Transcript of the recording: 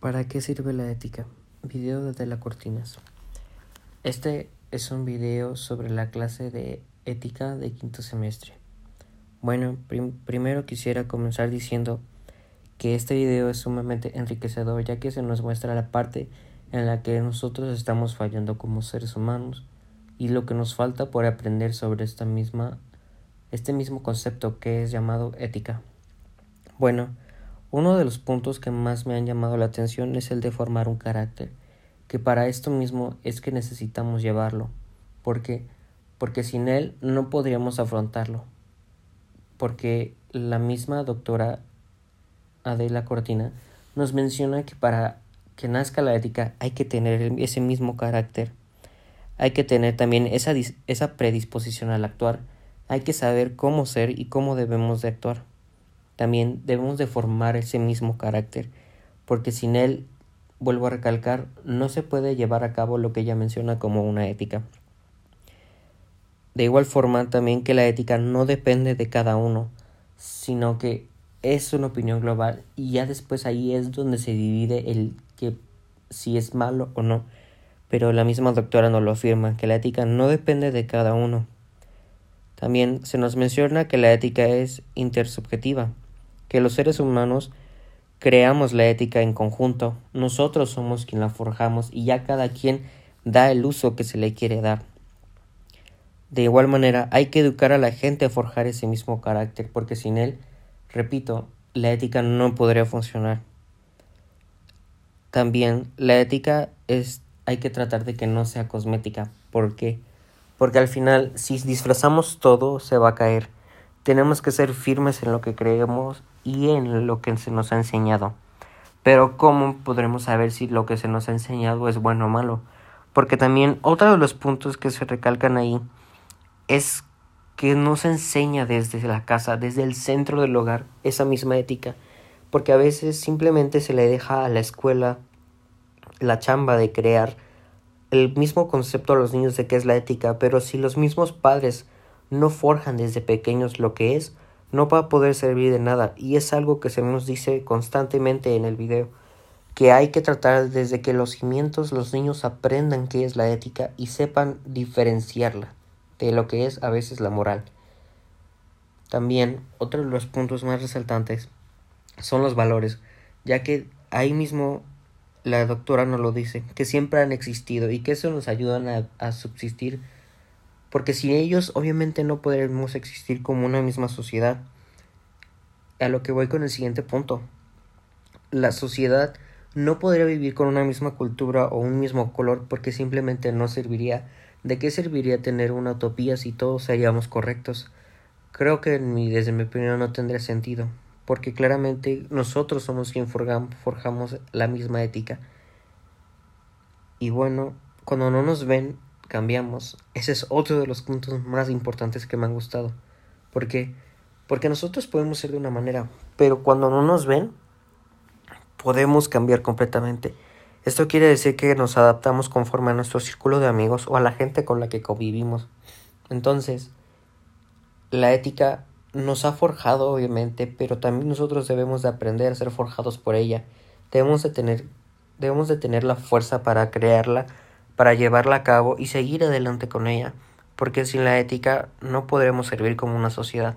¿Para qué sirve la ética? Video de Tela Cortinas. Este es un video sobre la clase de ética de quinto semestre. Bueno, primero quisiera comenzar diciendo que este video es sumamente enriquecedor ya que se nos muestra la parte en la que nosotros estamos fallando como seres humanos y lo que nos falta por aprender sobre esta misma este mismo concepto que es llamado ética. Bueno, uno de los puntos que más me han llamado la atención es el de formar un carácter, que para esto mismo es que necesitamos llevarlo, porque porque sin él no podríamos afrontarlo, porque la misma doctora Adela Cortina nos menciona que para que nazca la ética hay que tener ese mismo carácter, hay que tener también esa, esa predisposición al actuar, hay que saber cómo ser y cómo debemos de actuar. También debemos de formar ese mismo carácter, porque sin él, vuelvo a recalcar, no se puede llevar a cabo lo que ella menciona como una ética. De igual forma también que la ética no depende de cada uno, sino que es una opinión global y ya después ahí es donde se divide el que si es malo o no. Pero la misma doctora nos lo afirma, que la ética no depende de cada uno. También se nos menciona que la ética es intersubjetiva, que los seres humanos creamos la ética en conjunto, nosotros somos quien la forjamos y ya cada quien da el uso que se le quiere dar. De igual manera, hay que educar a la gente a forjar ese mismo carácter, porque sin él, repito, la ética no podría funcionar. También la ética es hay que tratar de que no sea cosmética, ¿por qué? Porque al final si disfrazamos todo se va a caer. Tenemos que ser firmes en lo que creemos y en lo que se nos ha enseñado. Pero ¿cómo podremos saber si lo que se nos ha enseñado es bueno o malo? Porque también otro de los puntos que se recalcan ahí es que no se enseña desde la casa, desde el centro del hogar, esa misma ética. Porque a veces simplemente se le deja a la escuela la chamba de crear el mismo concepto a los niños de qué es la ética, pero si los mismos padres no forjan desde pequeños lo que es, no va a poder servir de nada y es algo que se nos dice constantemente en el video que hay que tratar desde que los cimientos los niños aprendan qué es la ética y sepan diferenciarla de lo que es a veces la moral. También otro de los puntos más resaltantes son los valores, ya que ahí mismo la doctora nos lo dice, que siempre han existido y que eso nos ayudan a, a subsistir porque sin ellos obviamente no podremos existir como una misma sociedad. A lo que voy con el siguiente punto. La sociedad no podría vivir con una misma cultura o un mismo color porque simplemente no serviría. ¿De qué serviría tener una utopía si todos seríamos correctos? Creo que desde mi opinión no tendría sentido, porque claramente nosotros somos quien forjamos la misma ética. Y bueno, cuando no nos ven, cambiamos. Ese es otro de los puntos más importantes que me han gustado. ¿Por qué? Porque nosotros podemos ser de una manera, pero cuando no nos ven, podemos cambiar completamente. Esto quiere decir que nos adaptamos conforme a nuestro círculo de amigos o a la gente con la que convivimos. Entonces, la ética nos ha forjado, obviamente, pero también nosotros debemos de aprender a ser forjados por ella. Debemos de tener, debemos de tener la fuerza para crearla para llevarla a cabo y seguir adelante con ella, porque sin la ética no podremos servir como una sociedad.